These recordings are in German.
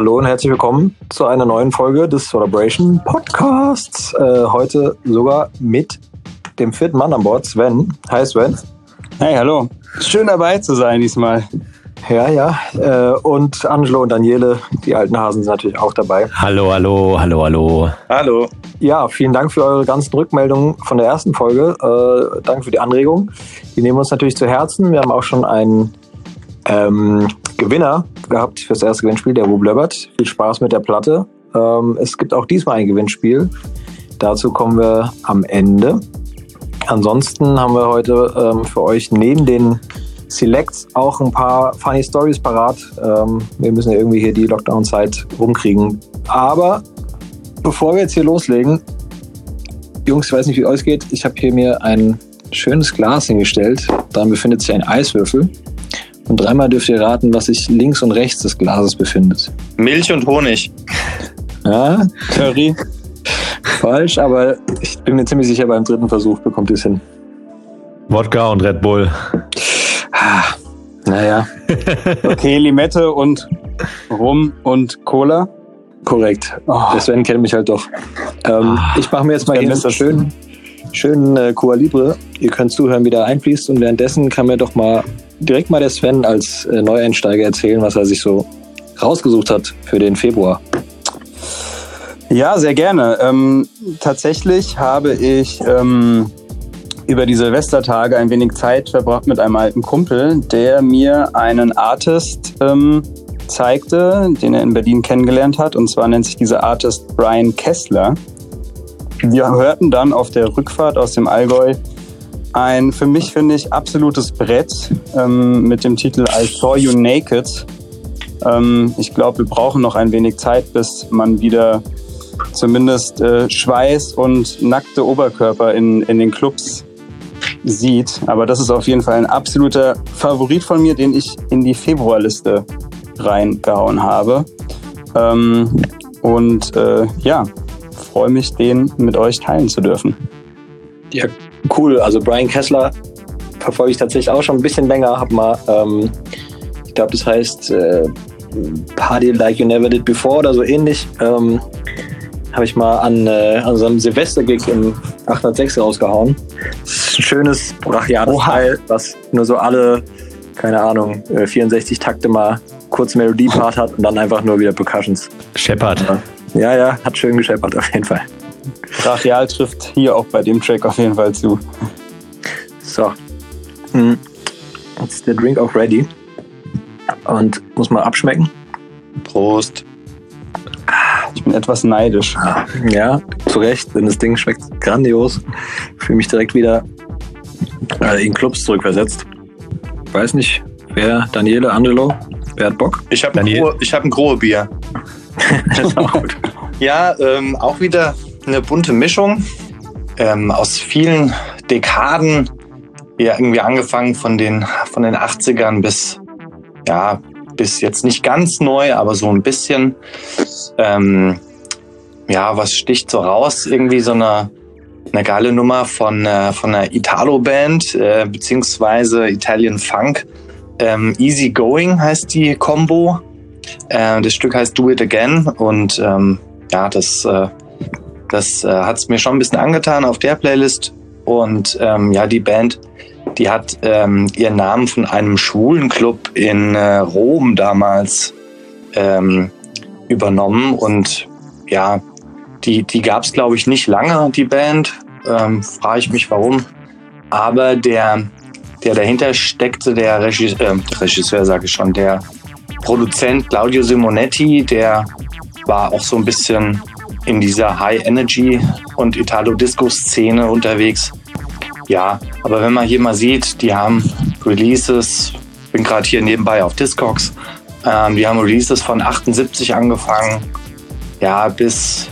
hallo und herzlich willkommen zu einer neuen Folge des Celebration Podcasts. Äh, heute sogar mit dem vierten Mann an Bord, Sven. Hi Sven. Hey, hallo. Schön dabei zu sein diesmal. Ja, ja. Äh, und Angelo und Daniele, die alten Hasen, sind natürlich auch dabei. Hallo, hallo, hallo, hallo. Hallo. Ja, vielen Dank für eure ganzen Rückmeldungen von der ersten Folge. Äh, danke für die Anregung. Die nehmen wir uns natürlich zu Herzen. Wir haben auch schon einen ähm, Gewinner gehabt für das erste Gewinnspiel, der Wub Löbert. Viel Spaß mit der Platte. Ähm, es gibt auch diesmal ein Gewinnspiel. Dazu kommen wir am Ende. Ansonsten haben wir heute ähm, für euch neben den Selects auch ein paar funny Stories parat. Ähm, wir müssen ja irgendwie hier die Lockdown-Zeit rumkriegen. Aber bevor wir jetzt hier loslegen, Jungs, ich weiß nicht, wie es euch geht. Ich habe hier mir ein schönes Glas hingestellt. Darin befindet sich ein Eiswürfel. Und dreimal dürft ihr raten, was sich links und rechts des Glases befindet. Milch und Honig. Ja, Curry. falsch, aber ich bin mir ziemlich sicher, beim dritten Versuch bekommt ihr es hin. Wodka und Red Bull. Ah, naja, Okay, Limette und Rum und Cola. korrekt. Oh. Der Sven kennt mich halt doch. Ähm, ich mache mir jetzt mal hier einen schönen, schönen äh, Cuba Libre. Ihr könnt zuhören, wie der einfließt. Und währenddessen kann mir doch mal direkt mal der Sven als äh, Neueinsteiger erzählen, was er sich so rausgesucht hat für den Februar. Ja, sehr gerne. Ähm, tatsächlich habe ich ähm, über die Silvestertage ein wenig Zeit verbracht mit einem alten Kumpel, der mir einen Artist ähm, zeigte, den er in Berlin kennengelernt hat. Und zwar nennt sich dieser Artist Brian Kessler. Wir hörten dann auf der Rückfahrt aus dem Allgäu ein für mich, finde ich, absolutes Brett ähm, mit dem Titel I Saw You Naked. Ähm, ich glaube, wir brauchen noch ein wenig Zeit, bis man wieder zumindest äh, Schweiß und nackte Oberkörper in, in den Clubs sieht. Aber das ist auf jeden Fall ein absoluter Favorit von mir, den ich in die Februarliste reingehauen habe. Ähm, und äh, ja, freue mich, den mit euch teilen zu dürfen. Ja, cool. Also Brian Kessler verfolge ich tatsächlich auch schon ein bisschen länger. Hab mal, ähm, ich glaube, das heißt äh, Party Like You Never Did Before oder so ähnlich. Ähm, habe ich mal an, äh, an so einem Silvester-Gig im 806 rausgehauen. Das ist ein schönes, brachiales Oha. Teil, was nur so alle, keine Ahnung, äh, 64 Takte mal kurz Melodiepart hat und dann einfach nur wieder Percussions. Shepard. Ja, ja, hat schön gescheppert auf jeden Fall. Brachial trifft hier auch bei dem Track auf jeden Fall zu. So. Hm. Jetzt ist der Drink auch ready. Und muss mal abschmecken. Prost. Ich bin etwas neidisch. Ja, zu Recht, denn das Ding schmeckt grandios. Ich fühle mich direkt wieder äh, in Clubs zurückversetzt. Weiß nicht, wer, Daniele, Angelo, wer hat Bock? Ich habe ein, ich hab ein grohe Bier. Das ist auch gut. Ja, ähm, auch wieder eine bunte Mischung ähm, aus vielen Dekaden. Ja, irgendwie angefangen von den, von den 80ern bis, ja, bis jetzt nicht ganz neu, aber so ein bisschen. Ähm, ja, was sticht so raus? Irgendwie so eine, eine geile Nummer von, äh, von einer Italo-Band, äh, beziehungsweise Italian Funk. Ähm, Easy Going heißt die Combo. Äh, das Stück heißt Do It Again und ähm, ja, das, äh, das äh, hat es mir schon ein bisschen angetan auf der Playlist. Und ähm, ja, die Band, die hat ähm, ihren Namen von einem schwulen Club in äh, Rom damals ähm, übernommen. Und ja, die, die gab es, glaube ich, nicht lange, die Band. Ähm, Frage ich mich, warum. Aber der, der dahinter steckte, der Regisseur, äh, Regisseur sage ich schon, der Produzent Claudio Simonetti, der war auch so ein bisschen in dieser High Energy und Italo Disco Szene unterwegs. Ja, aber wenn man hier mal sieht, die haben Releases, bin gerade hier nebenbei auf Discogs, ähm, die haben Releases von 78 angefangen, ja, bis,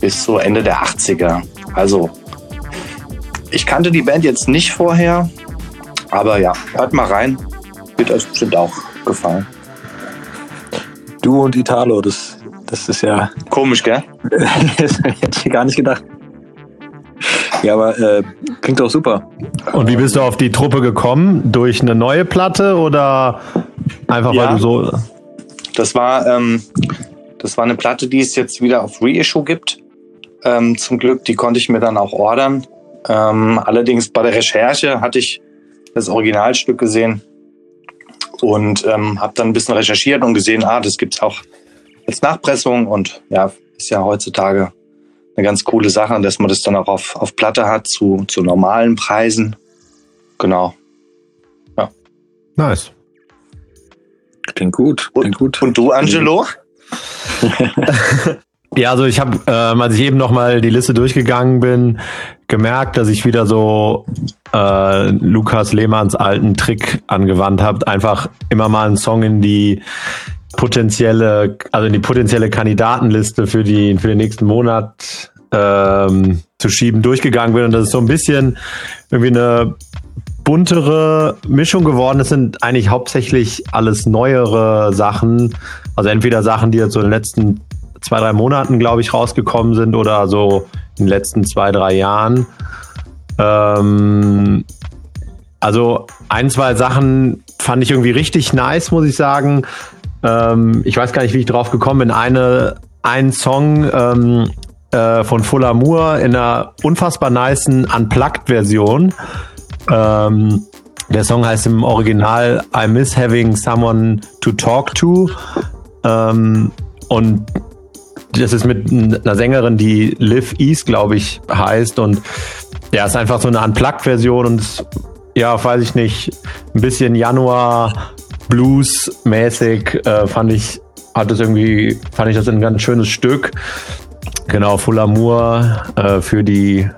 bis so Ende der 80er. Also, ich kannte die Band jetzt nicht vorher, aber ja, hört mal rein. Wird euch bestimmt auch gefallen. Du und Italo, das, das ist ja, Komisch, gell? das hätte ich gar nicht gedacht. Ja, aber äh, klingt doch super. Und wie bist du auf die Truppe gekommen? Durch eine neue Platte oder einfach Ja. weil du so. Das war, ähm, das war eine Platte, die es jetzt wieder auf Reissue gibt. Ähm, zum Glück, die konnte ich mir dann auch ordern. Ähm, allerdings bei der Recherche hatte ich das Originalstück gesehen und ähm, habe dann ein bisschen recherchiert und gesehen, ah, das gibt's auch als Nachpressung und ja, ist ja heutzutage eine ganz coole Sache, dass man das dann auch auf, auf Platte hat zu, zu normalen Preisen. Genau. Nice. Klingt gut. Klingt gut. Und du, Angelo? Ja, also ich habe, ähm, als ich eben nochmal die Liste durchgegangen bin, gemerkt, dass ich wieder so äh, Lukas Lehmanns alten Trick angewandt habe, einfach immer mal einen Song in die potenzielle, also in die potenzielle Kandidatenliste für die für den nächsten Monat ähm, zu schieben, durchgegangen bin. Und das ist so ein bisschen irgendwie eine buntere Mischung geworden. Es sind eigentlich hauptsächlich alles neuere Sachen. Also entweder Sachen, die jetzt so in den letzten zwei, drei Monaten, glaube ich, rausgekommen sind oder so in den letzten zwei, drei Jahren. Ähm, also ein, zwei Sachen fand ich irgendwie richtig nice, muss ich sagen. Ähm, ich weiß gar nicht, wie ich drauf gekommen bin. Eine, ein Song ähm, äh, von Full Amour in einer unfassbar nicen Unplugged-Version. Ähm, der Song heißt im Original I Miss Having Someone to Talk to. Ähm, und das ist mit einer Sängerin, die Liv East, glaube ich, heißt. Und ja, ist einfach so eine Unplugged-Version und ja, weiß ich nicht, ein bisschen Januar Blues-mäßig äh, fand ich, hat es irgendwie, fand ich das ein ganz schönes Stück. Genau, Full Amour äh, für die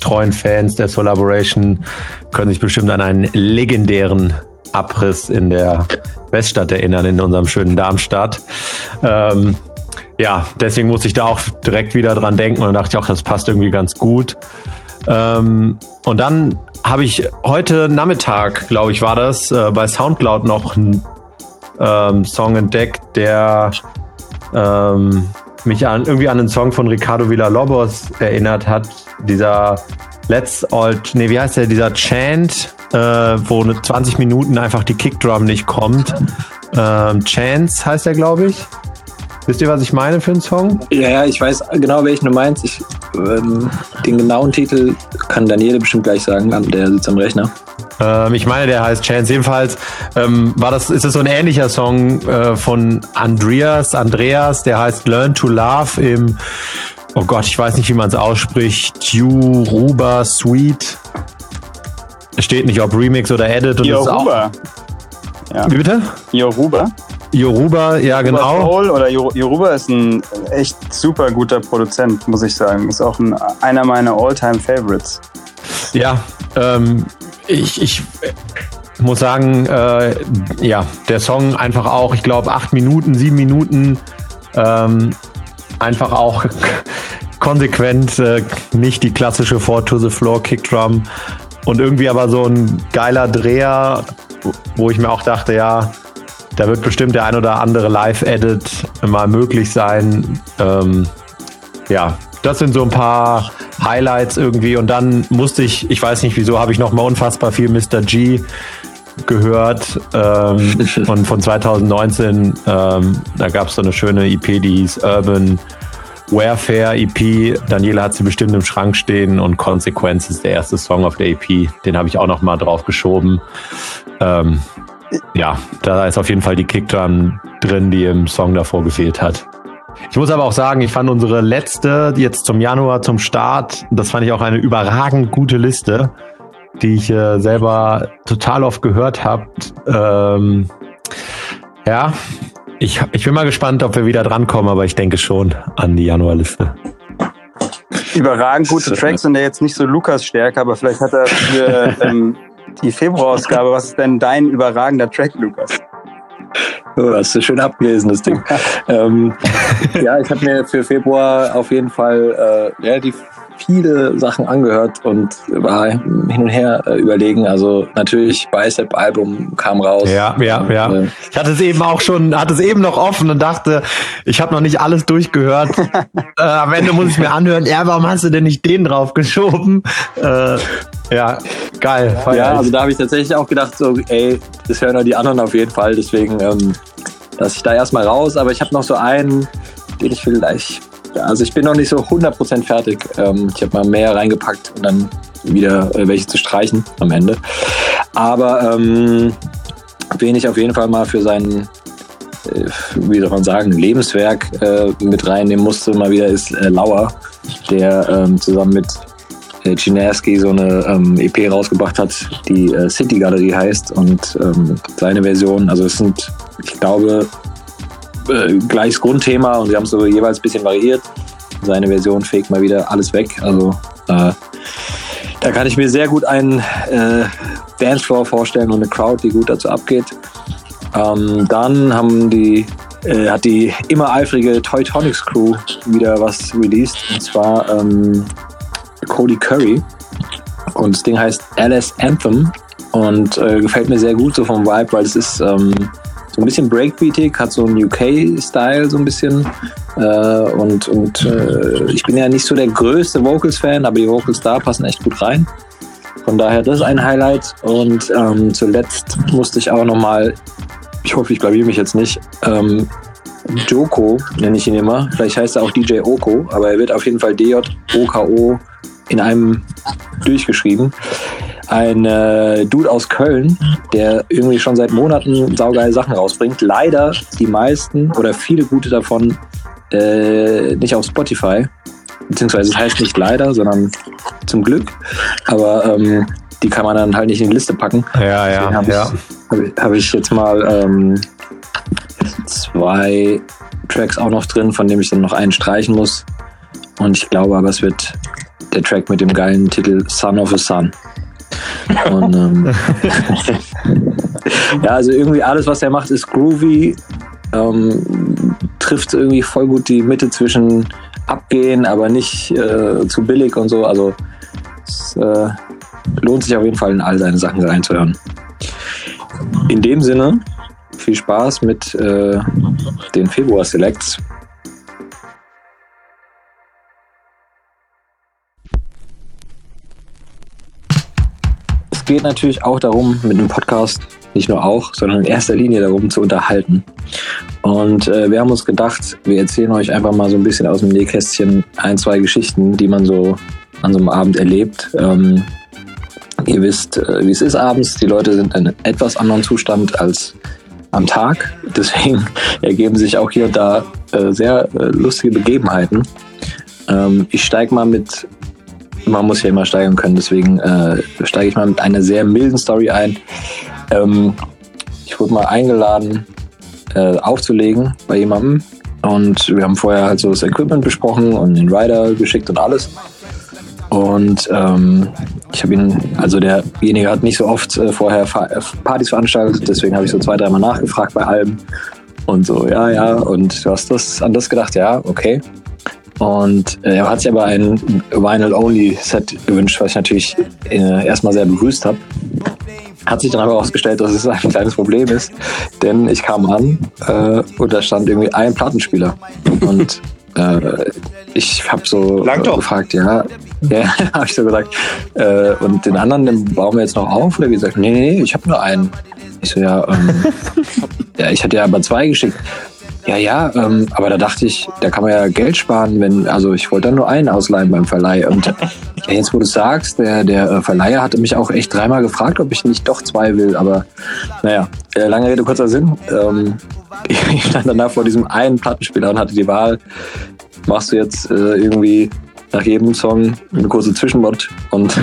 treuen Fans der Solaboration können sich bestimmt an einen legendären Abriss in der Weststadt erinnern, in unserem schönen Darmstadt. Ähm, ja, deswegen musste ich da auch direkt wieder dran denken und dachte auch, das passt irgendwie ganz gut. Ähm, und dann habe ich heute Nachmittag, glaube ich, war das, äh, bei Soundcloud noch einen ähm, Song entdeckt, der ähm, mich an, irgendwie an einen Song von Ricardo Villalobos erinnert hat. Dieser Let's All, nee, wie heißt der, dieser Chant, äh, wo eine 20 Minuten einfach die Kickdrum nicht kommt. Ähm, Chance heißt der, glaube ich. Wisst ihr, was ich meine für einen Song? Ja, ja, ich weiß genau, welchen du meinst. Ich, ähm, den genauen Titel kann Daniele bestimmt gleich sagen, der sitzt am Rechner. Ähm, ich meine, der heißt Chance. Jedenfalls ähm, war das, ist es so ein ähnlicher Song äh, von Andreas, Andreas, der heißt Learn to Love im, oh Gott, ich weiß nicht, wie man es ausspricht, Yoruba Sweet. Steht nicht, ob Remix oder Edit. Und Yoruba. Ja. Wie bitte? Yoruba. Yoruba, ja genau. Soul oder Yoruba ist ein echt super guter Produzent, muss ich sagen. Ist auch ein, einer meiner All-Time Favorites. Ja, ähm, ich, ich muss sagen, äh, ja, der Song einfach auch, ich glaube, acht Minuten, sieben Minuten, ähm, einfach auch konsequent, äh, nicht die klassische Four to the Floor Kickdrum und irgendwie aber so ein geiler Dreher, wo ich mir auch dachte, ja, da wird bestimmt der ein oder andere Live-Edit mal möglich sein. Ähm, ja, das sind so ein paar Highlights irgendwie. Und dann musste ich, ich weiß nicht wieso, habe ich noch mal unfassbar viel Mr. G gehört. Ähm, und von 2019, ähm, da gab es so eine schöne EP, die hieß Urban Warfare EP. Daniela hat sie bestimmt im Schrank stehen und Consequences, der erste Song auf der EP. Den habe ich auch noch mal drauf geschoben. Ähm, ja, da ist auf jeden Fall die Kickdrum drin, die im Song davor gefehlt hat. Ich muss aber auch sagen, ich fand unsere letzte jetzt zum Januar zum Start, das fand ich auch eine überragend gute Liste, die ich äh, selber total oft gehört habe. Ähm, ja, ich, ich bin mal gespannt, ob wir wieder drankommen, aber ich denke schon an die Januarliste. Überragend gute Tracks sind ja jetzt nicht so Lukas stärker, aber vielleicht hat er für ähm, die Februarausgabe. Was ist denn dein überragender Track, Lukas? Oh, das ist schön abgelesen, das Ding. ähm, ja, ich habe mir für Februar auf jeden Fall äh, relativ viele Sachen angehört und war hin und her äh, überlegen. Also natürlich Bicep Album kam raus. Ja, ja, und, ja. Äh, ich hatte es eben auch schon, hatte es eben noch offen und dachte, ich habe noch nicht alles durchgehört. äh, am Ende muss ich mir anhören, ja, warum hast du denn nicht den drauf geschoben? Ja, geil. Ja, also da habe ich tatsächlich auch gedacht, so, ey, das hören auch die anderen auf jeden Fall. Deswegen ähm, lasse ich da erstmal raus. Aber ich habe noch so einen, den ich vielleicht. Ja, also ich bin noch nicht so 100% fertig. Ähm, ich habe mal mehr reingepackt und dann wieder äh, welche zu streichen am Ende. Aber ähm, wen ich auf jeden Fall mal für sein, äh, wie soll man sagen, Lebenswerk äh, mit reinnehmen musste, mal wieder ist äh, Lauer, der ähm, zusammen mit Chinaski so eine ähm, EP rausgebracht hat, die äh, City Galerie heißt und ähm, seine Version, also es sind, ich glaube, äh, gleiches Grundthema und sie haben es so jeweils ein bisschen variiert. Seine Version fegt mal wieder alles weg, also äh, da kann ich mir sehr gut einen äh, Dancefloor vorstellen und eine Crowd, die gut dazu abgeht. Ähm, dann haben die, äh, hat die immer eifrige Toy Tonics Crew wieder was released und zwar ähm, Cody Curry. Und das Ding heißt Alice Anthem und äh, gefällt mir sehr gut so vom Vibe, weil es ist ähm, so ein bisschen breakbeatig, hat so einen UK-Style so ein bisschen. Äh, und und äh, ich bin ja nicht so der größte Vocals-Fan, aber die Vocals da passen echt gut rein. Von daher, das ist ein Highlight. Und ähm, zuletzt musste ich auch nochmal, ich hoffe, ich blamier mich jetzt nicht, ähm, Joko nenne ich ihn immer. Vielleicht heißt er auch DJ Oko, aber er wird auf jeden Fall DJ-OKO in einem durchgeschrieben. Ein äh, Dude aus Köln, der irgendwie schon seit Monaten saugeile Sachen rausbringt. Leider die meisten oder viele gute davon äh, nicht auf Spotify. Beziehungsweise es heißt nicht leider, sondern zum Glück. Aber ähm, die kann man dann halt nicht in die Liste packen. Ja, ja, habe ja. ich, hab ich, hab ich jetzt mal ähm, zwei Tracks auch noch drin, von dem ich dann noch einen streichen muss. Und ich glaube aber, es wird der Track mit dem geilen Titel Son of a Sun. Und, ähm, ja, also irgendwie alles, was er macht, ist groovy. Ähm, trifft irgendwie voll gut die Mitte zwischen abgehen, aber nicht äh, zu billig und so. Also es äh, lohnt sich auf jeden Fall in all seine Sachen reinzuhören. In dem Sinne, viel Spaß mit äh, den Februar Selects. Geht natürlich auch darum, mit einem Podcast nicht nur auch, sondern in erster Linie darum zu unterhalten. Und äh, wir haben uns gedacht, wir erzählen euch einfach mal so ein bisschen aus dem Nähkästchen ein, zwei Geschichten, die man so an so einem Abend erlebt. Ähm, ihr wisst, äh, wie es ist abends. Die Leute sind in einem etwas anderen Zustand als am Tag. Deswegen ergeben sich auch hier und da äh, sehr äh, lustige Begebenheiten. Ähm, ich steige mal mit, man muss ja immer steigern können, deswegen äh, steige ich mal mit einer sehr milden Story ein. Ähm, ich wurde mal eingeladen, äh, aufzulegen bei jemandem. Und wir haben vorher halt so das Equipment besprochen und den Rider geschickt und alles. Und ähm, ich habe ihn, also derjenige hat nicht so oft äh, vorher Fa Partys veranstaltet, deswegen habe ich so zwei, dreimal nachgefragt bei allem. Und so, ja, ja, und du hast das an das gedacht, ja, okay. Und äh, er hat sich aber ein Vinyl-Only-Set gewünscht, was ich natürlich äh, erstmal sehr begrüßt habe. Hat sich dann aber herausgestellt, dass es ein kleines Problem ist, denn ich kam an äh, und da stand irgendwie ein Plattenspieler. Und äh, ich habe so Lang doch. gefragt, ja, ja habe ich so gesagt. Äh, und den anderen, den bauen wir jetzt noch auf? Oder wie gesagt, nee, nee, nee, ich habe nur einen. Ich so, ja, ähm, ja, ich hatte ja aber zwei geschickt. Ja, ja, ähm, aber da dachte ich, da kann man ja Geld sparen, wenn, also ich wollte dann nur einen ausleihen beim Verleih. Und ja, jetzt, wo du sagst, der, der äh, Verleiher hatte mich auch echt dreimal gefragt, ob ich nicht doch zwei will. Aber naja, äh, lange Rede, kurzer Sinn. Ähm, ich stand danach vor diesem einen Plattenspieler und hatte die Wahl, machst du jetzt äh, irgendwie nach jedem Song eine kurze Zwischenbot und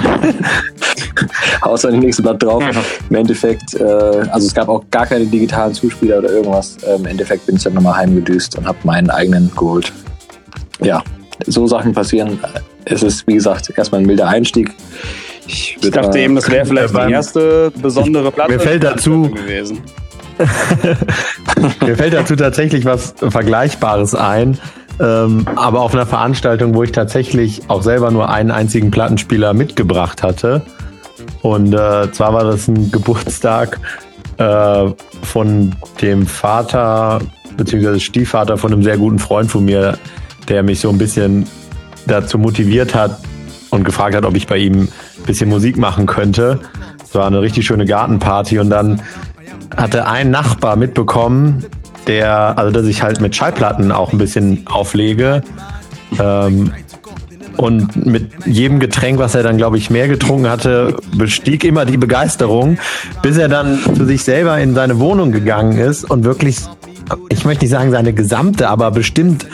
haust dann die nächste Blatt drauf. Im Endeffekt, äh, also es gab auch gar keine digitalen Zuspieler oder irgendwas. Äh, Im Endeffekt bin ich dann nochmal heimgedüst und habe meinen eigenen geholt. Ja, so Sachen passieren. Es ist, wie gesagt, erstmal ein milder Einstieg. Ich, ich dachte eben, das wäre vielleicht die erste besondere Platte mir fällt dazu gewesen. mir fällt dazu tatsächlich was Vergleichbares ein. Ähm, aber auf einer Veranstaltung, wo ich tatsächlich auch selber nur einen einzigen Plattenspieler mitgebracht hatte. Und äh, zwar war das ein Geburtstag äh, von dem Vater beziehungsweise Stiefvater von einem sehr guten Freund von mir, der mich so ein bisschen dazu motiviert hat und gefragt hat, ob ich bei ihm ein bisschen Musik machen könnte. Es war eine richtig schöne Gartenparty und dann hatte ein Nachbar mitbekommen, der, also dass ich halt mit Schallplatten auch ein bisschen auflege. Ähm, und mit jedem Getränk, was er dann, glaube ich, mehr getrunken hatte, bestieg immer die Begeisterung, bis er dann zu sich selber in seine Wohnung gegangen ist und wirklich, ich möchte nicht sagen seine gesamte, aber bestimmt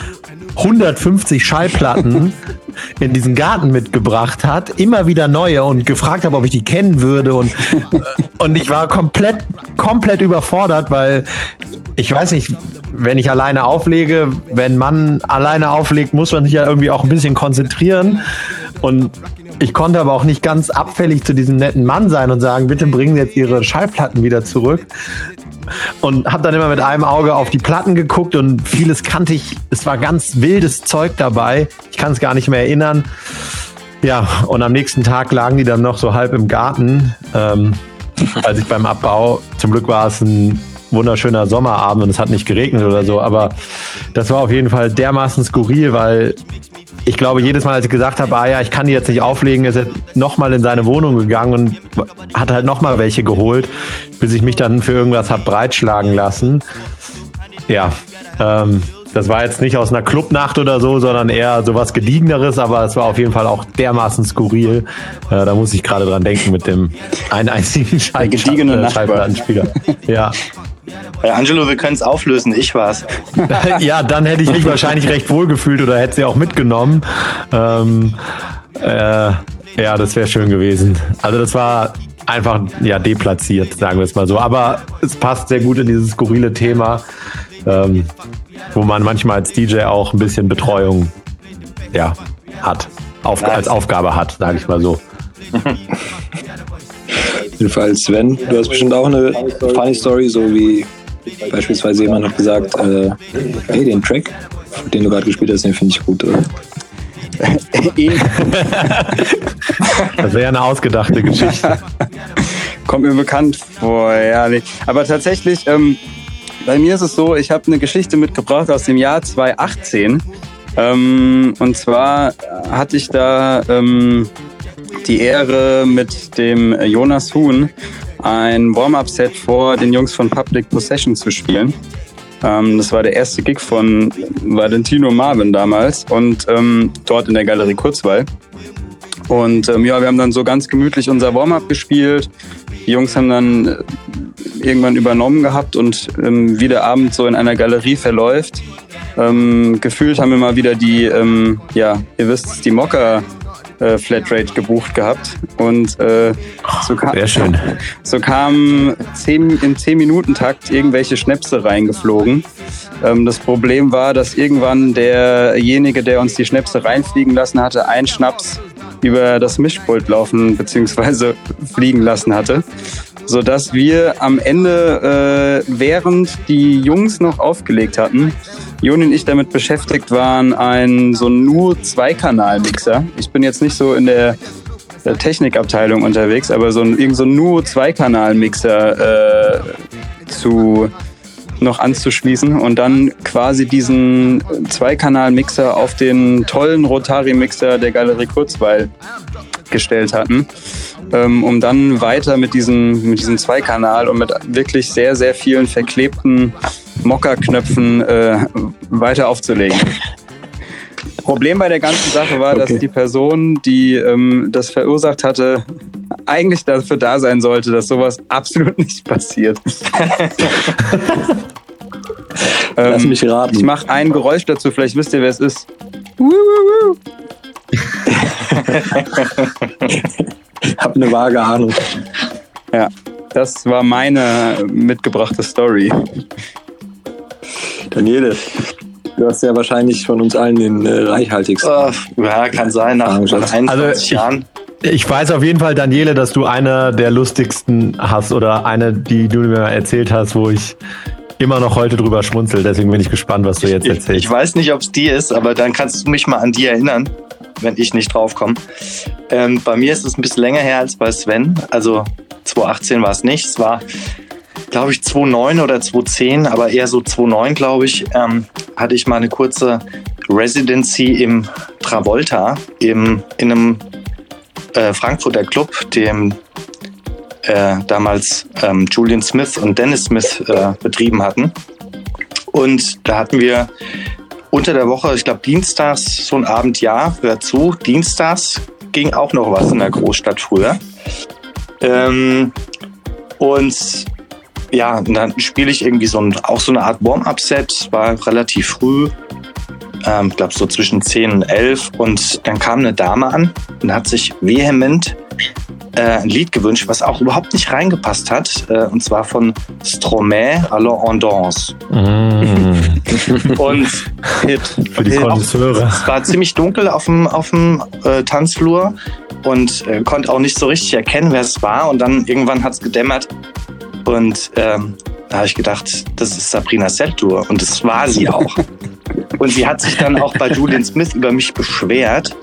150 Schallplatten in diesen Garten mitgebracht hat, immer wieder neue und gefragt habe, ob ich die kennen würde und, und ich war komplett, komplett überfordert, weil ich weiß nicht, wenn ich alleine auflege, wenn man alleine auflegt, muss man sich ja irgendwie auch ein bisschen konzentrieren. Und ich konnte aber auch nicht ganz abfällig zu diesem netten Mann sein und sagen, bitte bringen Sie jetzt Ihre Schallplatten wieder zurück und habe dann immer mit einem Auge auf die Platten geguckt und vieles kannte ich. Es war ganz wildes Zeug dabei. Ich kann es gar nicht mehr erinnern. Ja, und am nächsten Tag lagen die dann noch so halb im Garten, ähm, als ich beim Abbau. Zum Glück war es ein wunderschöner Sommerabend und es hat nicht geregnet oder so, aber das war auf jeden Fall dermaßen skurril, weil ich glaube, jedes Mal, als ich gesagt habe, ah ja, ich kann die jetzt nicht auflegen, ist er nochmal in seine Wohnung gegangen und hat halt nochmal welche geholt, bis ich mich dann für irgendwas habe breitschlagen lassen. Ja, ähm, das war jetzt nicht aus einer Clubnacht oder so, sondern eher sowas Gediegeneres, aber es war auf jeden Fall auch dermaßen skurril. Äh, da muss ich gerade dran denken mit dem einen einzigen Schall Schallplattenspieler. Ja. Ja, Angelo, wir können es auflösen. Ich war's. ja, dann hätte ich mich wahrscheinlich recht wohl gefühlt oder hätte sie auch mitgenommen. Ähm, äh, ja, das wäre schön gewesen. Also das war einfach ja deplatziert, sagen wir es mal so. Aber es passt sehr gut in dieses skurrile Thema, ähm, wo man manchmal als DJ auch ein bisschen Betreuung ja, hat, auf, als Aufgabe hat, sage ich mal so. jeden Fall Sven, du hast bestimmt auch eine funny Story, so wie beispielsweise jemand hat gesagt, äh, hey, den Track, den du gerade gespielt hast, den finde ich gut. Oder? das wäre ja eine ausgedachte Geschichte. Kommt mir bekannt vor, ja. Nee. Aber tatsächlich, ähm, bei mir ist es so, ich habe eine Geschichte mitgebracht aus dem Jahr 2018. Ähm, und zwar hatte ich da ähm, die Ehre, mit dem Jonas Huhn ein Warm-Up-Set vor den Jungs von Public Possession zu spielen. Ähm, das war der erste Gig von Valentino Marvin damals und ähm, dort in der Galerie Kurzweil. Und ähm, ja, wir haben dann so ganz gemütlich unser Warm-Up gespielt. Die Jungs haben dann äh, irgendwann übernommen gehabt und ähm, wie der Abend so in einer Galerie verläuft, ähm, gefühlt haben wir mal wieder die, ähm, ja, ihr wisst, die Mocker äh, Flatrate gebucht gehabt. Und äh, so, kam, Sehr schön. so kamen zehn, im 10-Minuten-Takt irgendwelche Schnäpse reingeflogen. Ähm, das Problem war, dass irgendwann derjenige, der uns die Schnäpse reinfliegen lassen hatte, einen Schnaps über das Mischpult laufen bzw. fliegen lassen hatte sodass wir am Ende, äh, während die Jungs noch aufgelegt hatten, Joni und ich damit beschäftigt waren, ein so nur Zweikanal-Mixer. Ich bin jetzt nicht so in der, der Technikabteilung unterwegs, aber so ein, irgend so nur Zweikanal-Mixer äh, zu noch anzuschließen und dann quasi diesen Zweikanal-Mixer auf den tollen Rotari-Mixer der Galerie Kurzweil gestellt hatten, um dann weiter mit diesem, mit diesem Zweikanal und mit wirklich sehr, sehr vielen verklebten Mockerknöpfen äh, weiter aufzulegen. Problem bei der ganzen Sache war, okay. dass die Person, die ähm, das verursacht hatte, eigentlich dafür da sein sollte, dass sowas absolut nicht passiert. Lass ähm, mich raten. Ich mache ein Geräusch dazu, vielleicht wisst ihr, wer es ist. Hab eine vage Ahnung. Ja, das war meine mitgebrachte Story. Daniele, du hast ja wahrscheinlich von uns allen den äh, reichhaltigsten. Uh, ja, kann sein, nach, nach 21 also, Jahren. Ich weiß auf jeden Fall, Daniele, dass du eine der lustigsten hast oder eine, die du mir erzählt hast, wo ich immer noch heute drüber schmunzel. Deswegen bin ich gespannt, was du jetzt erzählst. Ich, ich weiß nicht, ob es die ist, aber dann kannst du mich mal an die erinnern, wenn ich nicht draufkomme. Ähm, bei mir ist es ein bisschen länger her als bei Sven. Also 2018 war es nicht. Es war, glaube ich, 2009 oder 2010, aber eher so 2009, glaube ich, ähm, hatte ich mal eine kurze Residency im Travolta, im, in einem äh, Frankfurter Club, dem äh, damals ähm, Julian Smith und Dennis Smith äh, betrieben hatten. Und da hatten wir unter der Woche, ich glaube dienstags, so ein Abend, ja, hör zu, dienstags ging auch noch was in der Großstadt früher. Ähm, und ja, und dann spiele ich irgendwie so ein, auch so eine Art Warm-up-Set, war relativ früh, ähm, ich glaube so zwischen 10 und 11 und dann kam eine Dame an und hat sich vehement äh, ein Lied gewünscht, was auch überhaupt nicht reingepasst hat, äh, und zwar von Stromae, Alors en danse. Mm. Und Für die Konnoisseure. es war ziemlich dunkel auf dem, auf dem äh, Tanzflur und äh, konnte auch nicht so richtig erkennen, wer es war. Und dann irgendwann hat es gedämmert. Und ähm, da habe ich gedacht, das ist Sabrina Seltour. Und das war sie auch. und sie hat sich dann auch bei Julian Smith über mich beschwert,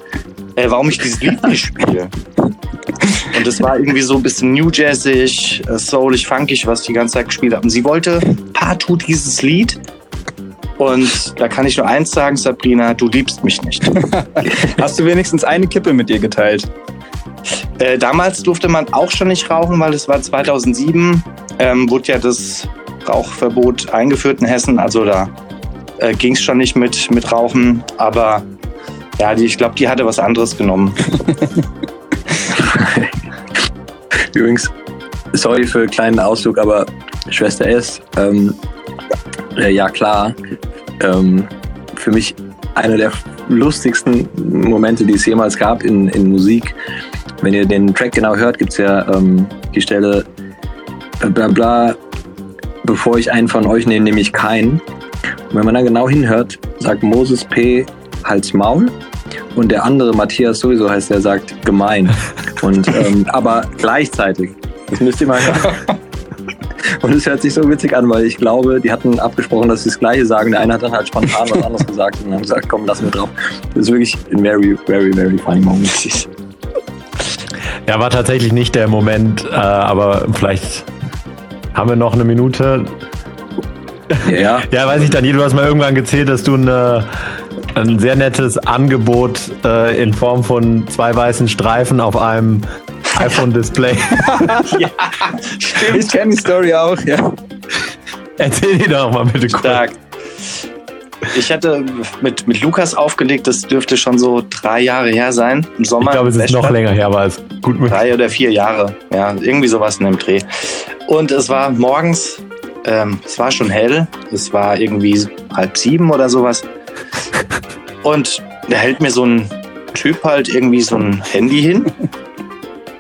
äh, warum ich dieses Lied nicht spiele. Und das war irgendwie so ein bisschen New Jazzig, äh, soulig, funkig, was ich die ganze Zeit gespielt habe. Und sie wollte partout dieses Lied. Und da kann ich nur eins sagen, Sabrina, du liebst mich nicht. Hast du wenigstens eine Kippe mit ihr geteilt? Äh, damals durfte man auch schon nicht rauchen, weil es war 2007, ähm, wurde ja das Rauchverbot eingeführt in Hessen. Also da äh, ging es schon nicht mit, mit Rauchen. Aber ja, die, ich glaube, die hatte was anderes genommen. Übrigens, sorry für einen kleinen Ausflug, aber Schwester S, ähm, äh, ja klar, ähm, für mich einer der lustigsten Momente, die es jemals gab in, in Musik. Wenn ihr den Track genau hört, gibt es ja ähm, die Stelle äh, bla bla, bevor ich einen von euch nehme, nehme ich keinen. Und wenn man da genau hinhört, sagt Moses P. Hals Maul und der andere, Matthias sowieso heißt, der sagt gemein. Und ähm, aber gleichzeitig. Das müsst ihr mal hören. Und es hört sich so witzig an, weil ich glaube, die hatten abgesprochen, dass sie das Gleiche sagen. Der eine hat dann halt spontan was anderes gesagt und haben gesagt, komm, lass mir drauf. Das ist wirklich ein very, very, very funny moment. Ja, war tatsächlich nicht der Moment, äh, aber vielleicht haben wir noch eine Minute. Ja, Ja, weiß ich, Daniel, du hast mal irgendwann gezählt, dass du eine, ein sehr nettes Angebot äh, in Form von zwei weißen Streifen auf einem iPhone-Display. Ich kenne die Story auch, ja. Erzähl die doch mal bitte kurz. Stark. Ich hatte mit, mit Lukas aufgelegt, das dürfte schon so drei Jahre her sein. Im Ich Sommer. glaube, es ist noch länger her, aber es ist gut möglich. Drei oder vier Jahre. Ja, irgendwie sowas in dem Dreh. Und es war morgens, ähm, es war schon hell. Es war irgendwie halb sieben oder sowas. Und da hält mir so ein Typ halt irgendwie so ein Handy hin.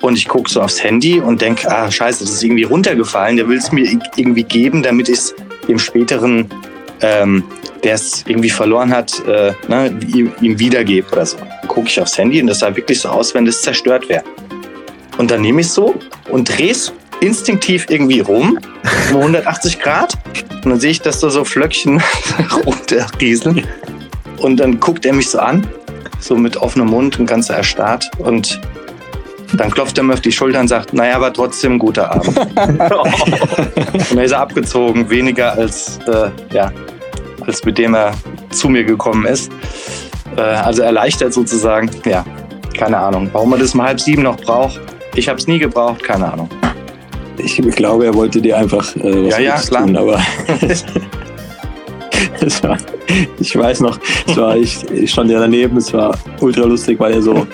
Und ich gucke so aufs Handy und denke, ah, scheiße, das ist irgendwie runtergefallen. Der will es mir irgendwie geben, damit ich es dem späteren, ähm, der es irgendwie verloren hat, äh, ne, ihm, ihm wiedergebe oder so. Gucke ich aufs Handy und das sah wirklich so aus, wenn das zerstört wäre. Und dann nehme ich so und drehe es instinktiv irgendwie rum, um 180 Grad. Und dann sehe ich, dass da so Flöckchen runterrieseln. Und dann guckt er mich so an, so mit offenem Mund und ganz erstarrt. Und dann klopft er mir auf die Schulter und sagt, naja, aber trotzdem ein guter Abend. und dann ist er abgezogen, weniger als, äh, ja, als mit dem er zu mir gekommen ist. Äh, also erleichtert sozusagen, ja, keine Ahnung. Warum man das um halb sieben noch braucht, ich habe es nie gebraucht, keine Ahnung. ich glaube, er wollte dir einfach äh, was Ja, ja, klar. tun, aber war, ich weiß noch, es war, ich, ich stand ja daneben, es war ultra lustig, weil er so,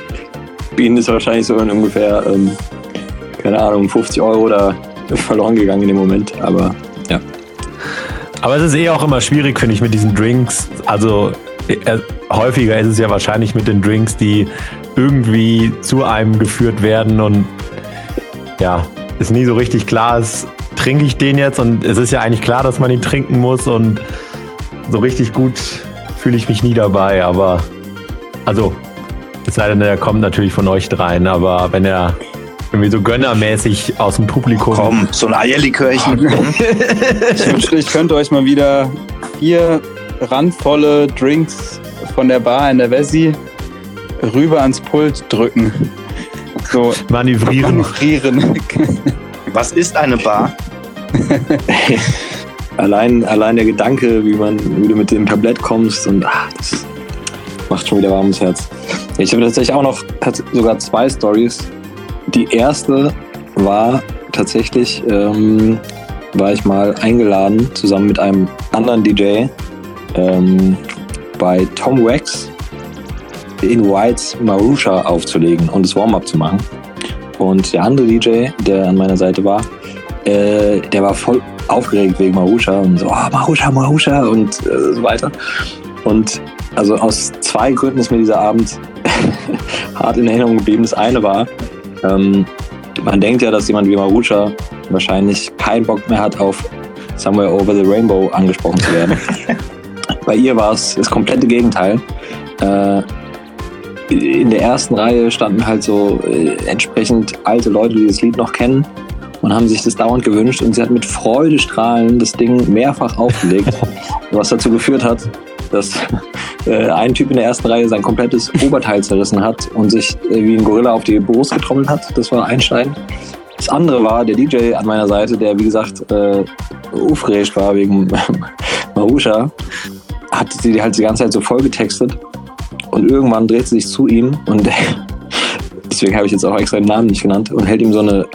bei ihnen ist wahrscheinlich so in ungefähr, ähm, keine Ahnung, 50 Euro da verloren gegangen in dem Moment, aber ja. Aber es ist eh auch immer schwierig, finde ich, mit diesen Drinks. Also äh, häufiger ist es ja wahrscheinlich mit den Drinks, die irgendwie zu einem geführt werden und ja, ist nie so richtig klar, ist, trinke ich den jetzt und es ist ja eigentlich klar, dass man ihn trinken muss und so richtig gut fühle ich mich nie dabei, aber also es sei denn, er kommt natürlich von euch dreien, aber wenn er irgendwie so gönnermäßig aus dem Publikum Komm, so ein Eierlikörchen. Ich wünschte, ich könnte euch mal wieder vier randvolle Drinks von der Bar in der Wessi rüber ans Pult drücken. So manövrieren. manövrieren. Was ist eine Bar? Allein, allein der Gedanke, wie, man, wie du mit dem Tablett kommst und ah, das macht schon wieder warmes Herz. Ich habe tatsächlich auch noch sogar zwei Stories. Die erste war tatsächlich, ähm, war ich mal eingeladen, zusammen mit einem anderen DJ ähm, bei Tom Wax in Whites Marusha aufzulegen und das Warm-up zu machen. Und der andere DJ, der an meiner Seite war, äh, der war voll aufgeregt wegen Marusha und so, oh, Marusha, Marusha und äh, so weiter. Und also aus zwei Gründen ist mir dieser Abend hart in Erinnerung geblieben. Das eine war, ähm, man denkt ja, dass jemand wie Marusha wahrscheinlich keinen Bock mehr hat, auf Somewhere Over the Rainbow angesprochen zu werden. Bei ihr war es das komplette Gegenteil. Äh, in der ersten Reihe standen halt so äh, entsprechend alte Leute, die das Lied noch kennen und haben sich das dauernd gewünscht und sie hat mit Freudestrahlen das Ding mehrfach aufgelegt, was dazu geführt hat, dass äh, ein Typ in der ersten Reihe sein komplettes Oberteil zerrissen hat und sich äh, wie ein Gorilla auf die Brust getrommelt hat. Das war Einstein. Das andere war der DJ an meiner Seite, der wie gesagt äh, aufgeregt war wegen Marusha, hat sie halt die ganze Zeit so voll getextet und irgendwann dreht sie sich zu ihm und deswegen habe ich jetzt auch extra den Namen nicht genannt und hält ihm so eine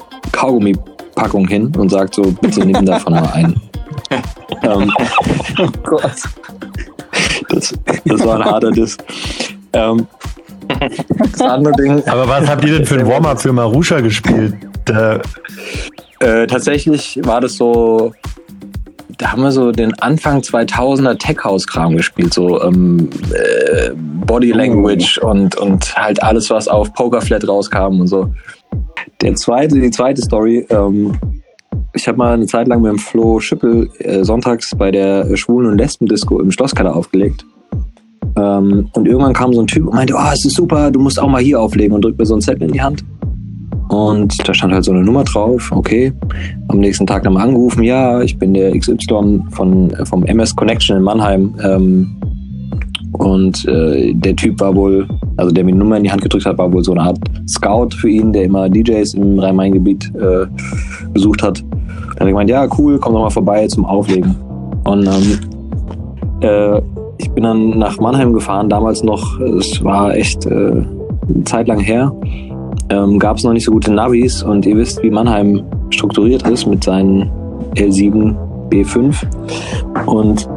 Kaugummi-Packung hin und sagt so, bitte nimm davon mal ein. ähm, oh Gott. Das, das war ein harter Diss. Ähm, das andere Ding. Aber was habt ihr denn für ein Warm-up für Marusha gespielt? Äh, tatsächlich war das so, da haben wir so den Anfang 2000er Tech House Kram gespielt, so ähm, äh, Body Language oh. und, und halt alles, was auf Pokerflat rauskam und so. Der zweite, die zweite Story, ähm, ich habe mal eine Zeit lang mit dem Flo Schippel äh, sonntags bei der Schwulen- und Lesben-Disco im Schlosskeller aufgelegt. Ähm, und irgendwann kam so ein Typ und meinte, oh, es ist super, du musst auch mal hier auflegen und drückt mir so ein Zettel in die Hand. Und da stand halt so eine Nummer drauf, okay. Am nächsten Tag nochmal angerufen, ja, ich bin der XY von, äh, vom MS Connection in Mannheim. Ähm, und äh, der Typ war wohl, also der mir die Nummer in die Hand gedrückt hat, war wohl so eine Art Scout für ihn, der immer DJs im Rhein-Main-Gebiet äh, besucht hat. Dann hat er gemeint, ja, cool, komm doch mal vorbei zum Auflegen. Und ähm, äh, ich bin dann nach Mannheim gefahren, damals noch, es war echt äh, eine Zeit lang her, ähm, gab es noch nicht so gute Navis und ihr wisst, wie Mannheim strukturiert ist mit seinen L7, B5. Und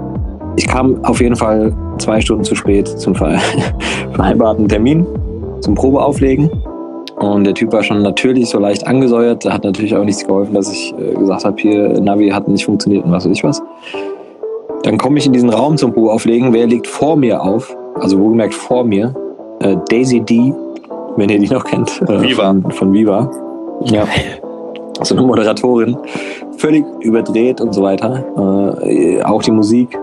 ich kam auf jeden Fall zwei Stunden zu spät zum vereinbarten Termin, zum Probeauflegen. Und der Typ war schon natürlich so leicht angesäuert. Da hat natürlich auch nichts geholfen, dass ich äh, gesagt habe, hier Navi hat nicht funktioniert und was weiß ich was. Dann komme ich in diesen Raum zum Probeauflegen. Wer liegt vor mir auf? Also wohlgemerkt vor mir. Äh, Daisy D, wenn ihr die noch kennt. Äh, Viva. Von, von Viva. Ja. So eine Moderatorin. Völlig überdreht und so weiter. Äh, auch die Musik.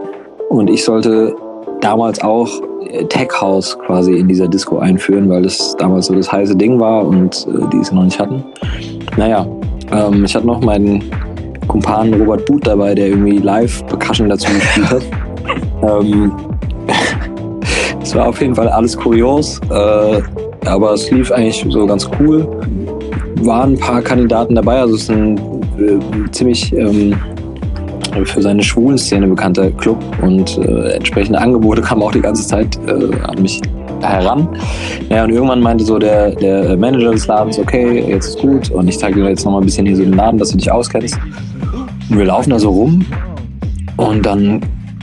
Und ich sollte damals auch äh, Tech House quasi in dieser Disco einführen, weil das damals so das heiße Ding war und äh, die es noch nicht hatten. Naja, ähm, ich hatte noch meinen Kumpan Robert Booth dabei, der irgendwie live Percussion dazu gespielt hat. ähm, es war auf jeden Fall alles kurios, äh, aber es lief eigentlich so ganz cool. Waren ein paar Kandidaten dabei, also es ist ein äh, ziemlich ähm, für seine schwulen Szene bekannter Club und äh, entsprechende Angebote kamen auch die ganze Zeit äh, an mich heran. Ja, und irgendwann meinte so der, der Manager des Ladens, okay, jetzt ist gut und ich zeige dir jetzt noch mal ein bisschen hier so den Laden, dass du dich auskennst. Und wir laufen da so rum und dann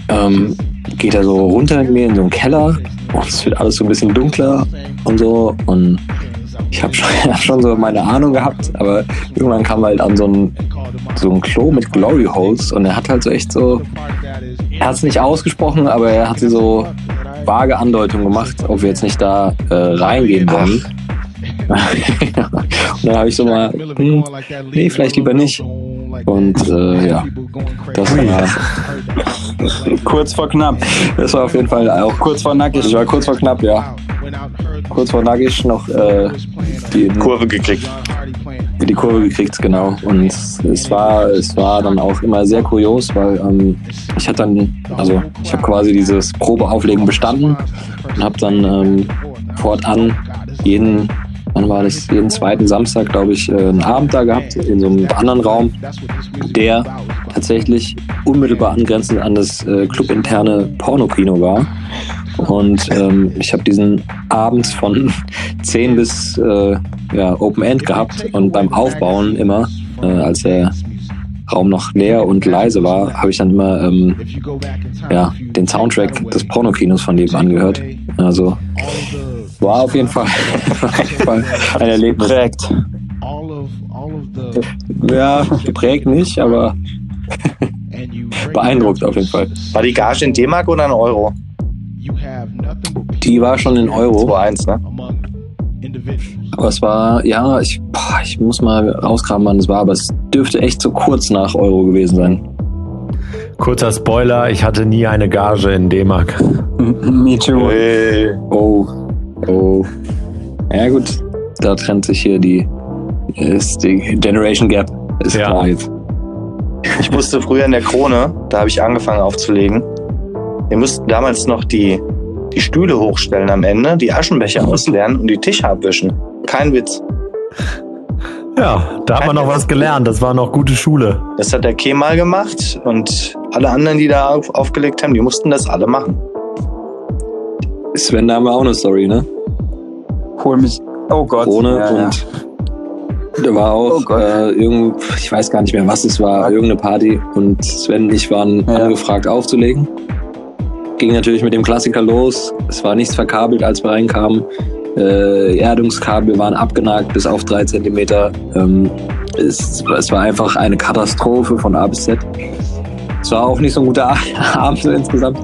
ähm, geht er so runter mit mir in so einen Keller und es wird alles so ein bisschen dunkler und so und ich habe schon, hab schon so meine Ahnung gehabt, aber irgendwann kam halt an so ein, so ein Klo mit Glory Holes und er hat halt so echt so, er hat es nicht ausgesprochen, aber er hat so vage Andeutungen gemacht, ob wir jetzt nicht da äh, reingehen wollen. und dann habe ich so mal, hm, nee, vielleicht lieber nicht. Und äh, ja, das war kurz vor knapp. Das war auf jeden Fall auch kurz vor nackig. Das war kurz vor knapp, ja. Kurz vor nackig noch äh, die Kurve gekriegt. Die Kurve gekriegt, genau. Und es war, es war dann auch immer sehr kurios, weil ähm, ich hatte dann, also ich habe quasi dieses Probeauflegen bestanden und habe dann ähm, fortan jeden wann war das, jeden zweiten Samstag, glaube ich, äh, einen Abend da gehabt, in so einem anderen Raum, der tatsächlich unmittelbar angrenzend an das äh, clubinterne Pornokino war. Und ähm, ich habe diesen Abend von 10 bis äh, ja, Open End gehabt und beim Aufbauen immer, äh, als der Raum noch leer und leise war, habe ich dann immer ähm, ja, den Soundtrack des Pornokinos von dem angehört. Also war auf jeden Fall, ein Erlebnis. Prägt. Ja, geprägt nicht, aber beeindruckt auf jeden Fall. War die Gage in D-Mark oder in Euro? Die war schon in Euro, 2-1, ne? aber es war, ja, ich, boah, ich muss mal rauskramen, wann es war, aber es dürfte echt so kurz nach Euro gewesen sein. Kurzer Spoiler, ich hatte nie eine Gage in D-Mark. Me too. Hey. Oh, oh. Ja gut, da trennt sich hier die, ist die Generation Gap. Ist Ja. klar jetzt. Ich musste früher in der Krone, da habe ich angefangen aufzulegen. Wir mussten damals noch die, die Stühle hochstellen am Ende, die Aschenbecher ausleeren und die Tische abwischen. Kein Witz. Ja, da hat man noch was gelernt. Das war noch gute Schule. Das hat der Kemal gemacht und alle anderen, die da auf, aufgelegt haben, die mussten das alle machen. Sven, da haben wir auch eine Story, ne? Hol mich. Oh Gott. Krone ja, ja. und da war auch Oh äh, irgend, ich weiß gar nicht mehr, was es war, irgendeine Party und Sven und ich waren Ja. angefragt aufzulegen. Ging natürlich mit dem Klassiker los. Es war nichts verkabelt, als wir reinkamen. Äh, Erdungskabel waren abgenagt bis auf drei Zentimeter. Ähm, es, es war einfach eine Katastrophe von A bis Z. Es war auch nicht so ein guter Abend so insgesamt.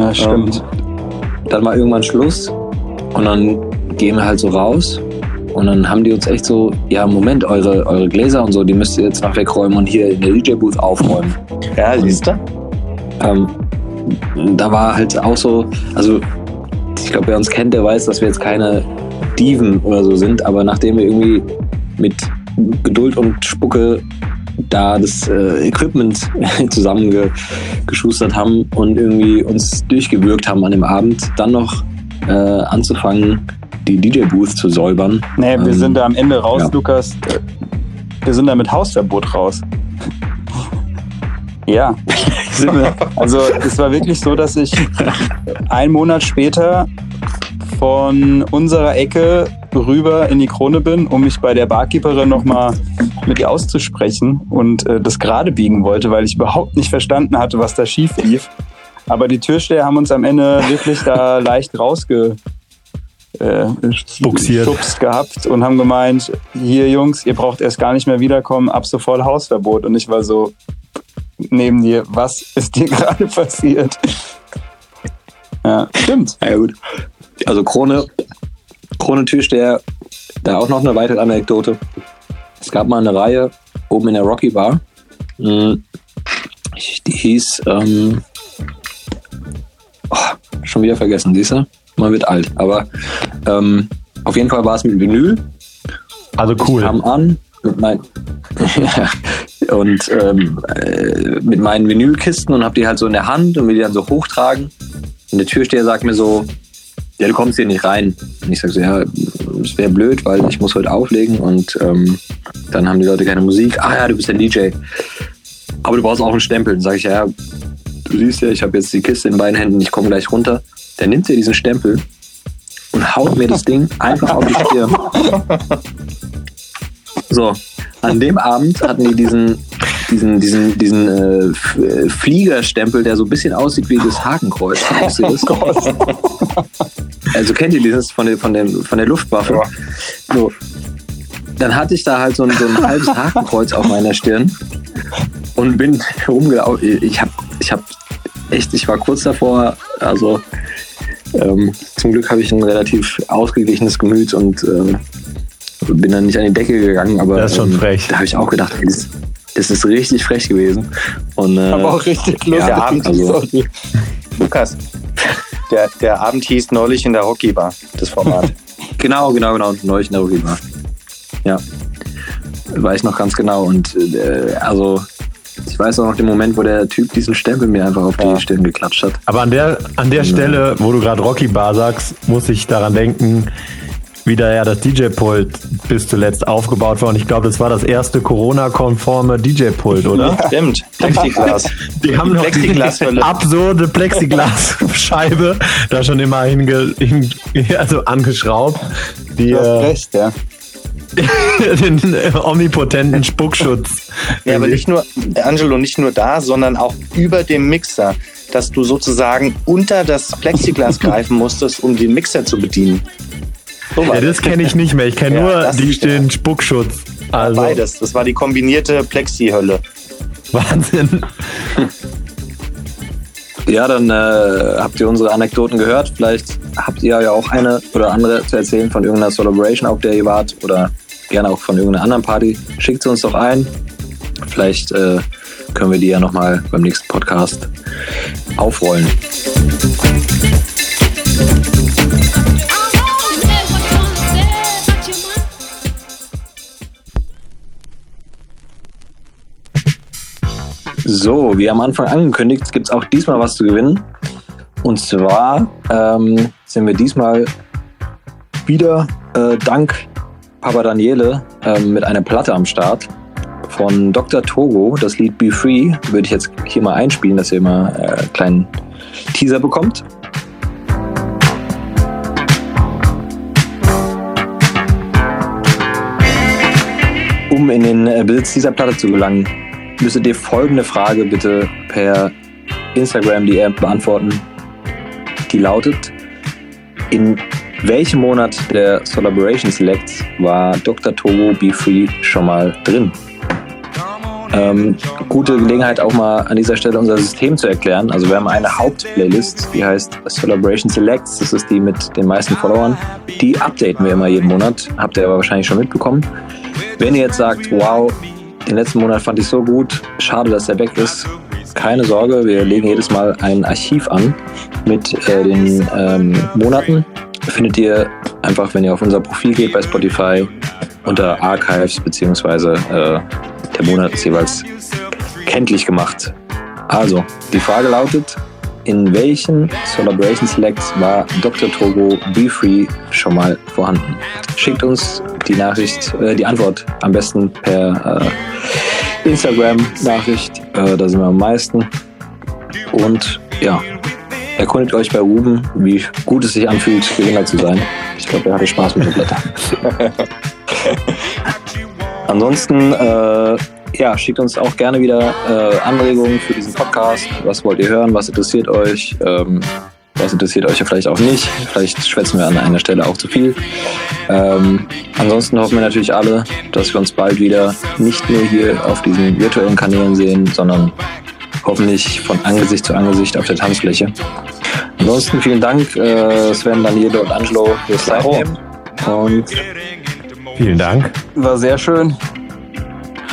Ja, stimmt. Ähm, dann war irgendwann Schluss und dann gehen wir halt so raus und dann haben die uns echt so, ja Moment, eure, eure Gläser und so, die müsst ihr jetzt noch wegräumen und hier in der DJ-Booth aufräumen. Ja, siehst du? Ähm, da war halt auch so, also ich glaube, wer uns kennt, der weiß, dass wir jetzt keine Diven oder so sind, aber nachdem wir irgendwie mit Geduld und Spucke da das äh, Equipment zusammengeschustert haben und irgendwie uns durchgewürgt haben an dem Abend, dann noch äh, anzufangen, die DJ-Booth zu säubern. Nee, wir Ähm, sind da am Ende raus, ja. Lukas. Wir sind da mit Hausverbot raus. Ja, sind wir. Also es war wirklich so, dass ich einen Monat später von unserer Ecke rüber in die Krone bin, um mich bei der Barkeeperin nochmal mit ihr auszusprechen und äh, das gerade biegen wollte, weil ich überhaupt nicht verstanden hatte, was da schief lief. Aber die Türsteher haben uns am Ende wirklich da leicht rausge äh, schubst gehabt und haben gemeint, hier Jungs, ihr braucht erst gar nicht mehr wiederkommen, ab sofort Hausverbot. Und ich war so neben dir, was ist dir gerade passiert? Ja, stimmt. Ja gut. Also Krone, Krone Türsteher, da auch noch eine weitere Anekdote. Es gab mal eine Reihe oben in der Rocky Bar. Mm, Die hieß, ähm, oh, schon wieder vergessen, siehst du? Man wird alt. Aber ähm, auf jeden Fall war es mit Vinyl. Also Ich cool. kam an mein, und ähm, äh, mit meinen Vinylkisten und hab die halt so in der Hand und will die dann so hochtragen. Und der Türsteher sagt mir so, ja, du kommst hier nicht rein. Und ich sag so, ja, es wäre blöd, weil ich muss heute auflegen und ähm, dann haben die Leute keine Musik. Ah ja, du bist der DJ. Aber du brauchst auch einen Stempel. Dann sage ich, ja, du siehst ja, ich habe jetzt die Kiste in beiden Händen, ich komme gleich runter. Der nimmt dir diesen Stempel und haut mir das Ding einfach auf die Stirn. So, an dem Abend hatten die diesen, diesen, diesen, diesen äh, äh, Fliegerstempel, der so ein bisschen aussieht wie das Hakenkreuz. Also kennt ihr dieses von der, von dem, von der Luftwaffe? Ja. So. Dann hatte ich da halt so ein, so ein halbes Hakenkreuz auf meiner Stirn und bin rumgelaufen. Ich habe ich hab echt, ich war kurz davor, also ähm, zum Glück habe ich ein relativ ausgeglichenes Gemüt und ähm, bin dann nicht an die Decke gegangen, aber Das ist schon ähm, frech. da habe ich auch gedacht, das, das ist richtig frech gewesen. Und, äh, Aber auch richtig lustig. ja, Abend, also- Lukas, der, der Abend hieß neulich in der Rocky Bar, das Format. Genau, genau, genau. Neulich in der war. Ja. Weiß ich noch ganz genau. Und äh, also, ich weiß auch noch den Moment, wo der Typ diesen Stempel mir einfach auf Ja. die Stirn geklatscht hat. Aber an der, an der Stelle, wo du gerade Rocky Bar sagst, muss ich daran denken, wie da ja das DJ-Pult bis zuletzt aufgebaut war. Und ich glaube, das war das erste Corona-konforme DJ-Pult, oder? Stimmt, Plexiglas. Die haben noch die absurde Plexiglasscheibe da schon immer hinge, hin, also angeschraubt. Die, Du hast äh, recht, ja. den äh, omnipotenten Spuckschutz. Ja, aber nicht nur, Angelo, nicht nur da, sondern auch über dem Mixer, dass du sozusagen unter das Plexiglas greifen musstest, um den Mixer zu bedienen. So ja, das kenne ich nicht mehr. Ich kenne ja, nur die, den Spuckschutz. Also. Beides. Das war die kombinierte Plexi-Hölle. Wahnsinn. Ja, dann äh, habt ihr unsere Anekdoten gehört. Vielleicht habt ihr ja auch eine oder andere zu erzählen von irgendeiner Celebration, auf der ihr wart oder gerne auch von irgendeiner anderen Party. Schickt sie uns doch ein. Vielleicht äh, können wir die ja nochmal beim nächsten Podcast aufrollen. So, wie am Anfang angekündigt, gibt es auch diesmal was zu gewinnen. Und zwar ähm, sind wir diesmal wieder äh, dank Papa Daniele äh, mit einer Platte am Start von Dr. Togo. Das Lied Be Free würde ich jetzt hier mal einspielen, dass ihr mal äh, einen kleinen Teaser bekommt. Um in den äh, Besitz dieser Platte zu gelangen, müsstet ihr folgende Frage bitte per Instagram DM beantworten. Die lautet, in welchem Monat der Collaboration Selects war Dr. Togo Be Free schon mal drin? Ähm, gute Gelegenheit auch mal an dieser Stelle unser System zu erklären. Also wir haben eine Hauptplaylist, die heißt Celebration Selects. Das ist die mit den meisten Followern. Die updaten wir immer jeden Monat. Habt ihr aber wahrscheinlich schon mitbekommen. Wenn ihr jetzt sagt, wow, den letzten Monat fand ich so gut. Schade, dass er weg ist. Keine Sorge, wir legen jedes Mal ein Archiv an mit äh, den ähm, Monaten. Findet ihr einfach, wenn ihr auf unser Profil geht bei Spotify unter Archives beziehungsweise äh, der Monat ist jeweils kenntlich gemacht. Also, die Frage lautet, in welchen Celebration Selects war Dr. Togo Be Free schon mal vorhanden? Schickt uns die Nachricht, äh, die Antwort am besten per äh, Instagram-Nachricht. Äh, da sind wir am meisten. Und ja, erkundigt euch bei Ruben, wie gut es sich anfühlt, Gewinner zu sein. Ich glaube, er hatte Spaß mit dem Blätter. Ansonsten, äh, ja, schickt uns auch gerne wieder äh, Anregungen für diesen Podcast. Was wollt ihr hören? Was interessiert euch? Ähm, was interessiert euch ja vielleicht auch nicht. Vielleicht schwätzen wir an einer Stelle auch zu viel. Ähm, ansonsten hoffen wir natürlich alle, dass wir uns bald wieder nicht nur hier auf diesen virtuellen Kanälen sehen, sondern hoffentlich von Angesicht zu Angesicht auf der Tanzfläche. Ansonsten vielen Dank, äh, Sven, Daniele und Angelo fürs Zeitnehmen. Und vielen Dank. War sehr schön.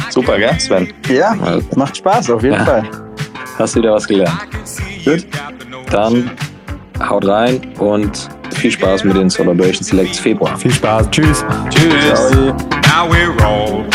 Super, gell, Sven? Ja, macht Spaß, auf jeden ja. Fall. Hast wieder was gelernt. Gut, dann haut rein und viel Spaß mit den Celebration Selects Februar. Viel Spaß. Tschüss. Tschüss. Now we're all